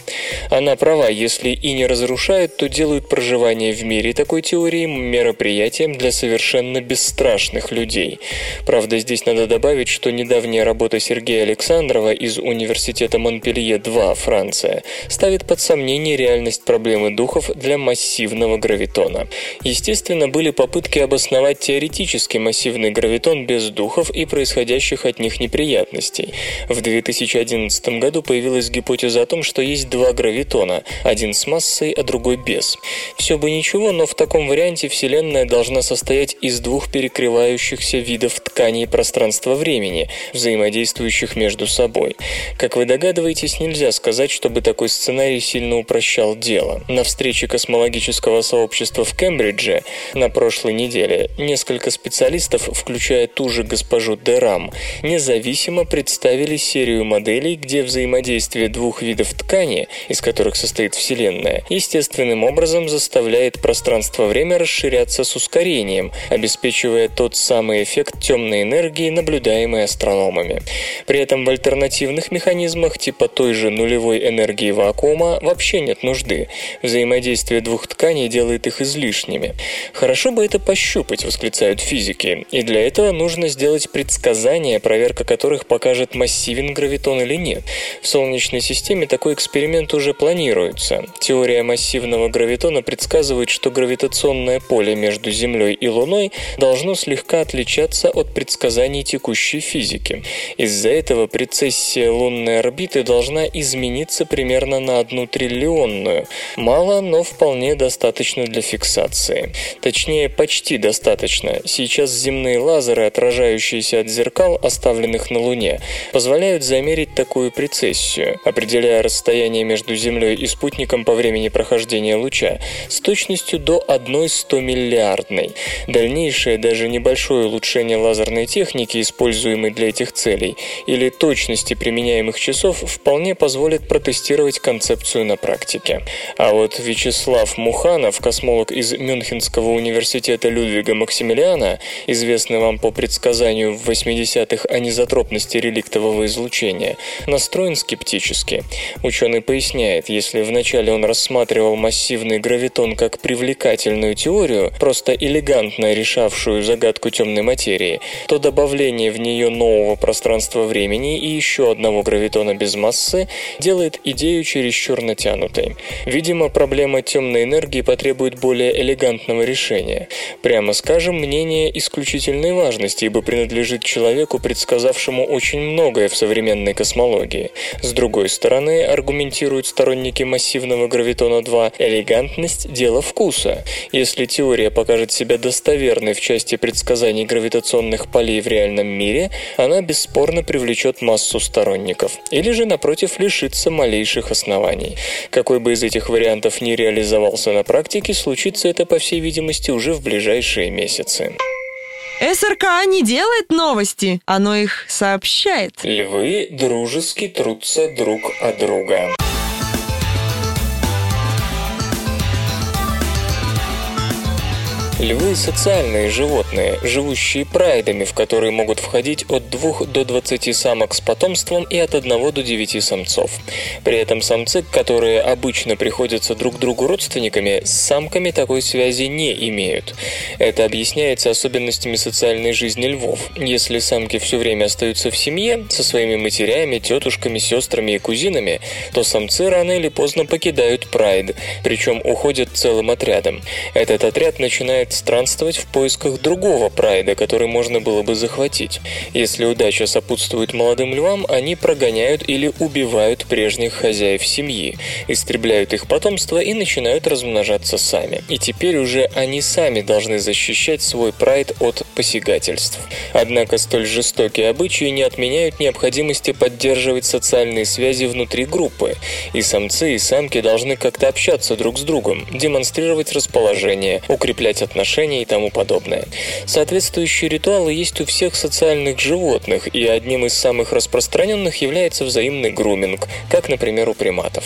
Она права, если и не разрушают, то делают проживание в мире такой теории мероприятием для совершенно бесстрашных людей. Правда, здесь надо добавить, что недавняя работа Сергея Александрова из Университета Монпелье-2, Франция, ставит под сомнение реальность проблемы духов для массивного гравитона. Естественно, были попытки обосновать теоретически массивный гравитон без духов и происходящих от них неприятностей. В 2011 году появилась гипотеза о том, что есть два гравитона, один с массой, а другой без. Все бы ничего, но в таком варианте Вселенная должна состоять из двух перекрывающихся видов тканей пространства-времени, взаимодействующих между собой. Как вы догадываетесь, нельзя сказать, чтобы такой сценарий сильно упрощал дело. На встрече космологического сообщества в Кембридже на прошлой неделе несколько специалистов, включая ту же госпожу Дерам, независимо представили серию моделей, где взаимодействие двух видов ткани, из которых состоит Вселенная, естественным образом заставляет пространство-время расширяться с ускорением, обеспечивая тот самый эффект темной энергии, наблюдаемый астрономами. При этом в альтернативных механизмах типа той же нулевой энергии вакуума вообще нет нужды. Взаимодействие двух тканей делает их излишними. Хорошо бы это пощупать, восклицают физики, и для этого нужно сделать предсказания, проверка которых покажет, массивен гравитон или нет. В Солнечной системе такой эксперимент уже планируется. Теория массивного гравитона предсказывает, что гравитационное поле между Землей и Луной должно слегка отличаться от предсказаний текущей физики. Из-за этого прецессия лунной орбиты должна измениться примерно на одну триллионную. Мало, но вполне достаточно для фиксации. Точнее, почти достаточно. Сейчас земные лазеры, отражающиеся от зеркал, оставленных на Луне, позволяют замерить такую прецессию, определяя расстояние между Землей и спутником по времени прохождения луча с точностью до 1 100 миллиардной. Дальнейшее, даже небольшое улучшение лазерной техники, используемой для этих целей, или точности применяемых часов вполне позволит протестировать концепцию на практике. А вот Вячеслав Муханов, космолог из Мюнхенского университета Людвига Максимилиана, известный вам по предсказанию в 80-х анизотропности реликтового излучения, настроен скептически. Ученый поясняет, если вначале он рассматривал массивный гравитон как привлекательную теорию, просто элегантно решавшую загадку темной материи, то добавление в нее нового пространства-времени и еще одного гравитона без массы делает идею чересчур натянутой. Видимо, проблема темной энергии потребует более элегантного решения. Прямо скажем, мнение исключительной важности, ибо принадлежит человеку, предсказавшему очень многое в современной космологии. С другой стороны, аргументируют сторонники массивного гравитона-2, элегантность – дело вкуса. Если теория покажет себя достоверной в части предсказаний гравитационных полей в реальном мире, она бесспорно привлечет массу сторонников. Или же, напротив, лишится малейших оснований. Какой бы из этих вариантов ни реализовался на практике, случится это, по всей видимости, уже в ближайшие месяцы. СРК не делает новости, оно их сообщает. Львы дружески трутся друг о друга. Львы – социальные животные, живущие прайдами, в которые могут входить от 2 до 20 самок с потомством и от 1 до 9 самцов. При этом самцы, которые обычно приходятся друг другу родственниками, с самками такой связи не имеют. Это объясняется особенностями социальной жизни львов. Если самки все время остаются в семье, со своими матерями, тетушками, сестрами и кузинами, то самцы рано или поздно покидают прайд, причем уходят целым отрядом. Этот отряд начинает начинает странствовать в поисках другого прайда, который можно было бы захватить. Если удача сопутствует молодым львам, они прогоняют или убивают прежних хозяев семьи, истребляют их потомство и начинают размножаться сами. И теперь уже они сами должны защищать свой прайд от посягательств. Однако столь жестокие обычаи не отменяют необходимости поддерживать социальные связи внутри группы, и самцы и самки должны как-то общаться друг с другом, демонстрировать расположение, укреплять отношения и тому подобное. Соответствующие ритуалы есть у всех социальных животных, и одним из самых распространенных является взаимный груминг, как, например, у приматов.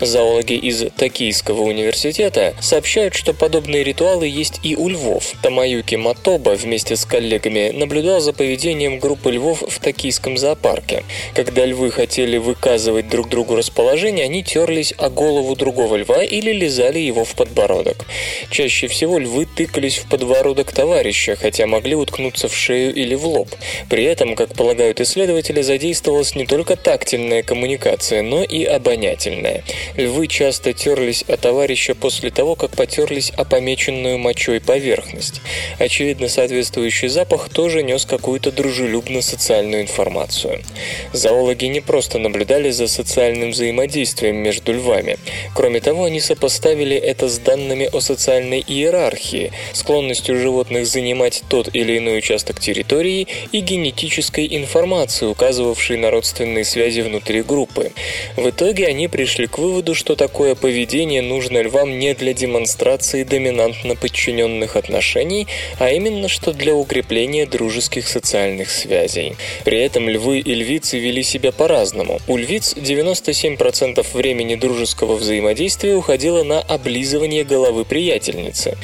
Зоологи из Токийского университета сообщают, что подобные ритуалы есть и у львов. Тамаюки Матоба вместе с коллегами наблюдал за поведением группы львов в токийском зоопарке. Когда львы хотели выказывать друг другу расположение, они терлись о голову другого льва или лизали его в подбородок. Чаще всего львы тыкались в подбородок товарища, хотя могли уткнуться в шею или в лоб. При этом, как полагают исследователи, задействовалась не только тактильная коммуникация, но и обонятельная. Львы часто терлись о товарища после того, как потерлись о помеченную мочой поверхность. Очевидно, соответствующий запах тоже нес какую-то дружелюбно-социальную информацию. Зоологи не просто наблюдали за социальным взаимодействием между львами. Кроме того, они сопоставили это с данными о социальной иерархии, склонностью животных занимать тот или иной участок территории и генетической информацией, указывавшей на родственные связи внутри группы. В итоге они пришли к выводу, что такое поведение нужно львам не для демонстрации доминантно подчиненных отношений, а именно что для укрепления дружеских социальных связей. При этом львы и львицы вели себя по-разному. У львиц 97% времени дружеского взаимодействия уходило на облизывание головы приятельницы.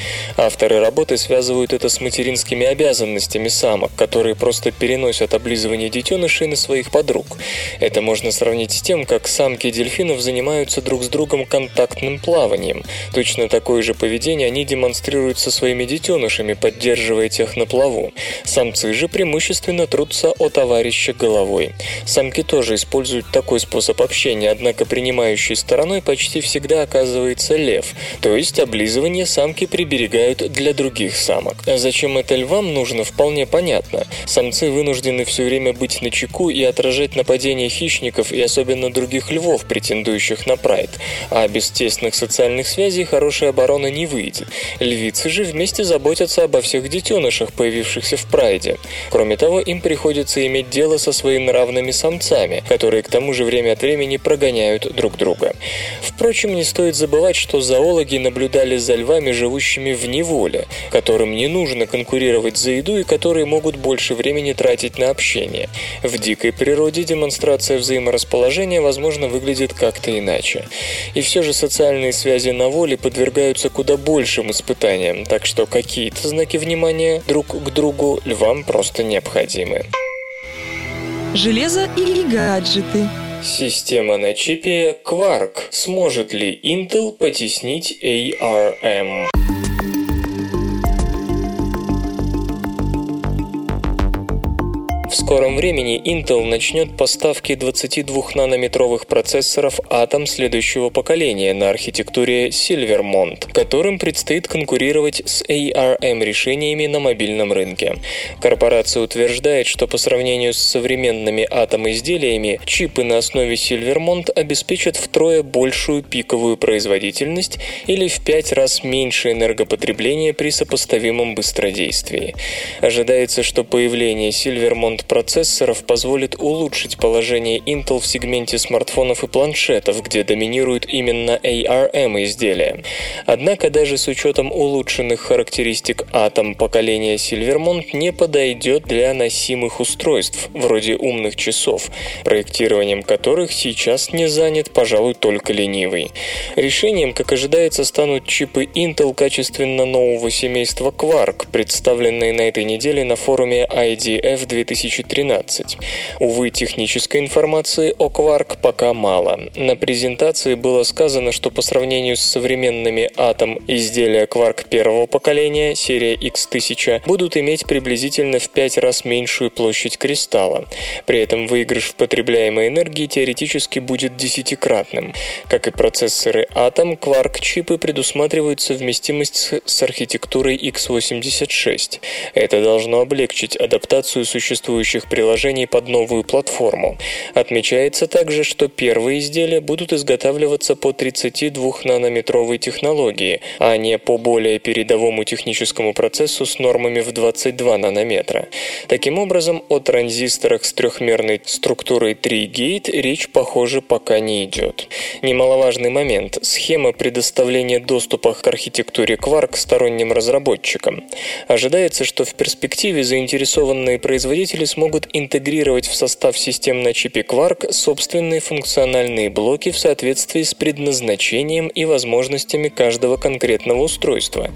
Авторы работы связывают это с материнскими обязанностями самок, которые просто переносят облизывание детенышей на своих подруг. Это можно сравнить с тем, как самки дельфинов занимаются друг с другом контактным плаванием. Точно такое же поведение они демонстрируют со своими детенышами, поддерживая тех на плаву. Самцы же преимущественно трутся о товарища головой. Самки тоже используют такой способ общения, однако принимающей стороной почти всегда оказывается лев, то есть облизывание самки приберегают для других самок. А зачем это львам нужно, вполне понятно. Самцы вынуждены все время быть на чеку и отражать нападения хищников и особенно других львов, претендующих на прайд. А без тесных социальных связей хорошая оборона не выйдет. Львицы же вместе заботятся обо всех детенышах, появившихся в прайде. Кроме того, им приходится иметь дело со своими равными самцами, которые к тому же время от времени прогоняют друг друга. Впрочем, не стоит забывать, что зоологи наблюдали за львами, живущими в неволе, которым не нужно конкурировать за еду и которые могут больше времени тратить на общение. В дикой природе демонстрация взаиморасположения, возможно, выглядит как-то иначе. И все же социальные связи на воле подвергаются куда большим испытаниям, так что какие-то знаки внимания друг к другу львам просто необходимы. Железо или гаджеты. Система на чипе Quark. Сможет ли Intel потеснить ARM? В скором времени Intel начнет поставки 22-нанометровых процессоров Atom следующего поколения на архитектуре Silvermont, которым предстоит конкурировать с ARM решениями на мобильном рынке. Корпорация утверждает, что по сравнению с современными Atom изделиями, чипы на основе Silvermont обеспечат втрое большую пиковую производительность или в пять раз меньше энергопотребления при сопоставимом быстродействии. Ожидается, что появление Silvermont процессоров позволит улучшить положение Intel в сегменте смартфонов и планшетов, где доминируют именно ARM изделия. Однако даже с учетом улучшенных характеристик Atom поколения Silvermont не подойдет для носимых устройств, вроде умных часов, проектированием которых сейчас не занят, пожалуй, только ленивый. Решением, как ожидается, станут чипы Intel качественно нового семейства Quark, представленные на этой неделе на форуме IDF 2000 2013 213. Увы, технической информации о Quark пока мало. На презентации было сказано, что по сравнению с современными атом изделия Quark первого поколения, серия X1000, будут иметь приблизительно в 5 раз меньшую площадь кристалла. При этом выигрыш в потребляемой энергии теоретически будет десятикратным. Как и процессоры Atom, Quark-чипы предусматривают совместимость с архитектурой x86. Это должно облегчить адаптацию существующих приложений под новую платформу. Отмечается также, что первые изделия будут изготавливаться по 32-нанометровой технологии, а не по более передовому техническому процессу с нормами в 22 нанометра. Таким образом, о транзисторах с трехмерной структурой 3-гейт речь, похоже, пока не идет. Немаловажный момент – схема предоставления доступа к архитектуре Quark сторонним разработчикам. Ожидается, что в перспективе заинтересованные производители смогут интегрировать в состав систем на чипе Quark собственные функциональные блоки в соответствии с предназначением и возможностями каждого конкретного устройства.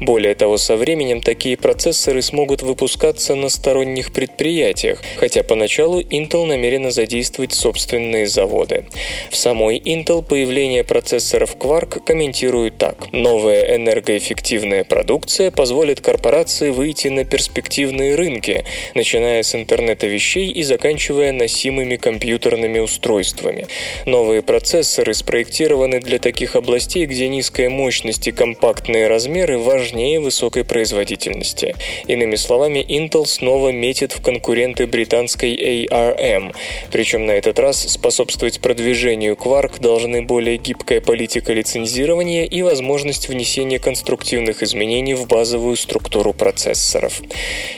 Более того, со временем такие процессоры смогут выпускаться на сторонних предприятиях, хотя поначалу Intel намерена задействовать собственные заводы. В самой Intel появление процессоров Quark комментируют так. Новая энергоэффективная продукция позволит корпорации выйти на перспективные рынки, начиная с интернета вещей и заканчивая носимыми компьютерными устройствами. Новые процессоры спроектированы для таких областей, где низкая мощность и компактные размеры важнее высокой производительности. Иными словами, Intel снова метит в конкуренты британской ARM, причем на этот раз способствовать продвижению Quark должны более гибкая политика лицензирования и возможность внесения конструктивных изменений в базовую структуру процессоров.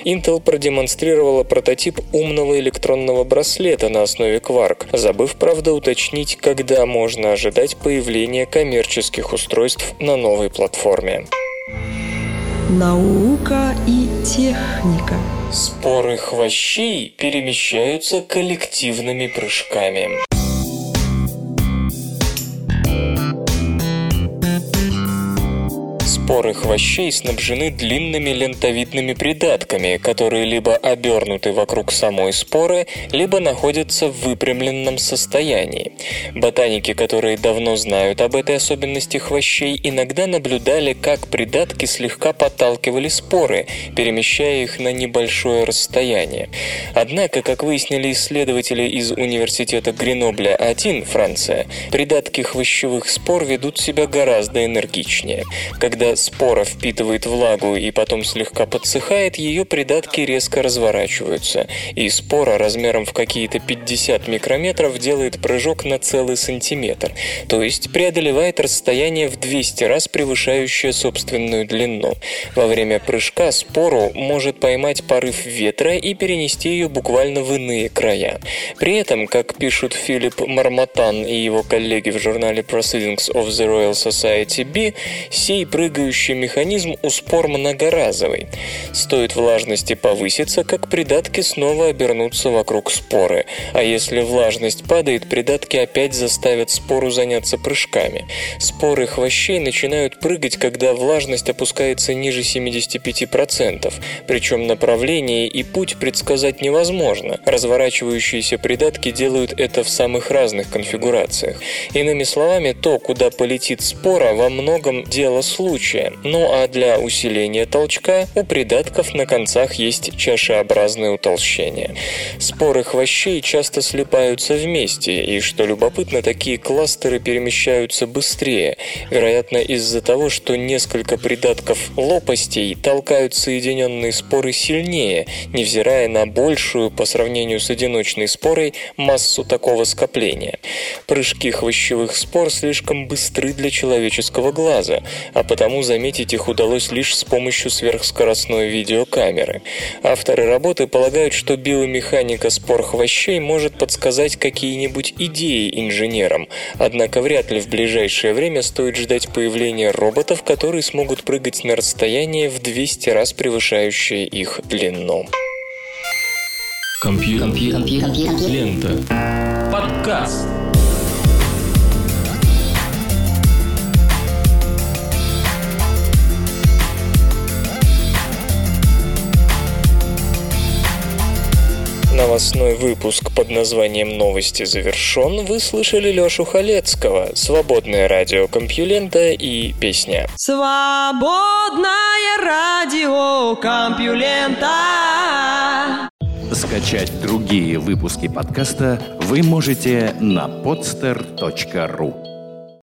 Intel продемонстрировала прототип умного электронного браслета на основе Quark, забыв, правда, уточнить, когда можно ожидать появления коммерческих устройств на новой платформе. Наука и техника. Споры хвощей перемещаются коллективными прыжками. Споры хвощей снабжены длинными лентовидными придатками, которые либо обернуты вокруг самой споры, либо находятся в выпрямленном состоянии. Ботаники, которые давно знают об этой особенности хвощей, иногда наблюдали, как придатки слегка подталкивали споры, перемещая их на небольшое расстояние. Однако, как выяснили исследователи из университета Гренобля-1, Франция, придатки хвощевых спор ведут себя гораздо энергичнее. Когда спора впитывает влагу и потом слегка подсыхает, ее придатки резко разворачиваются, и спора размером в какие-то 50 микрометров делает прыжок на целый сантиметр, то есть преодолевает расстояние в 200 раз превышающее собственную длину. Во время прыжка спору может поймать порыв ветра и перенести ее буквально в иные края. При этом, как пишут Филипп Мармотан и его коллеги в журнале Proceedings of the Royal Society B, сей прыгающий прыгающий механизм у спор многоразовый. Стоит влажности повыситься, как придатки снова обернутся вокруг споры. А если влажность падает, придатки опять заставят спору заняться прыжками. Споры хвощей начинают прыгать, когда влажность опускается ниже 75%. Причем направление и путь предсказать невозможно. Разворачивающиеся придатки делают это в самых разных конфигурациях. Иными словами, то, куда полетит спора, во многом дело случая случая. Ну а для усиления толчка у придатков на концах есть чашеобразное утолщение. Споры хвощей часто слипаются вместе, и, что любопытно, такие кластеры перемещаются быстрее, вероятно из-за того, что несколько придатков лопастей толкают соединенные споры сильнее, невзирая на большую по сравнению с одиночной спорой массу такого скопления. Прыжки хвощевых спор слишком быстры для человеческого глаза, а потому заметить их удалось лишь с помощью сверхскоростной видеокамеры. Авторы работы полагают, что биомеханика спор хвощей может подсказать какие-нибудь идеи инженерам, однако вряд ли в ближайшее время стоит ждать появления роботов, которые смогут прыгать на расстояние в 200 раз превышающее их длину. Компьютер. Компьютер. Лента. Подкаст. Новостной выпуск под названием «Новости завершен» вы слышали Лёшу Халецкого, «Свободное радио Компьюлента» и песня. Свободное радио Компьюлента. Скачать другие выпуски подкаста вы можете на podster.ru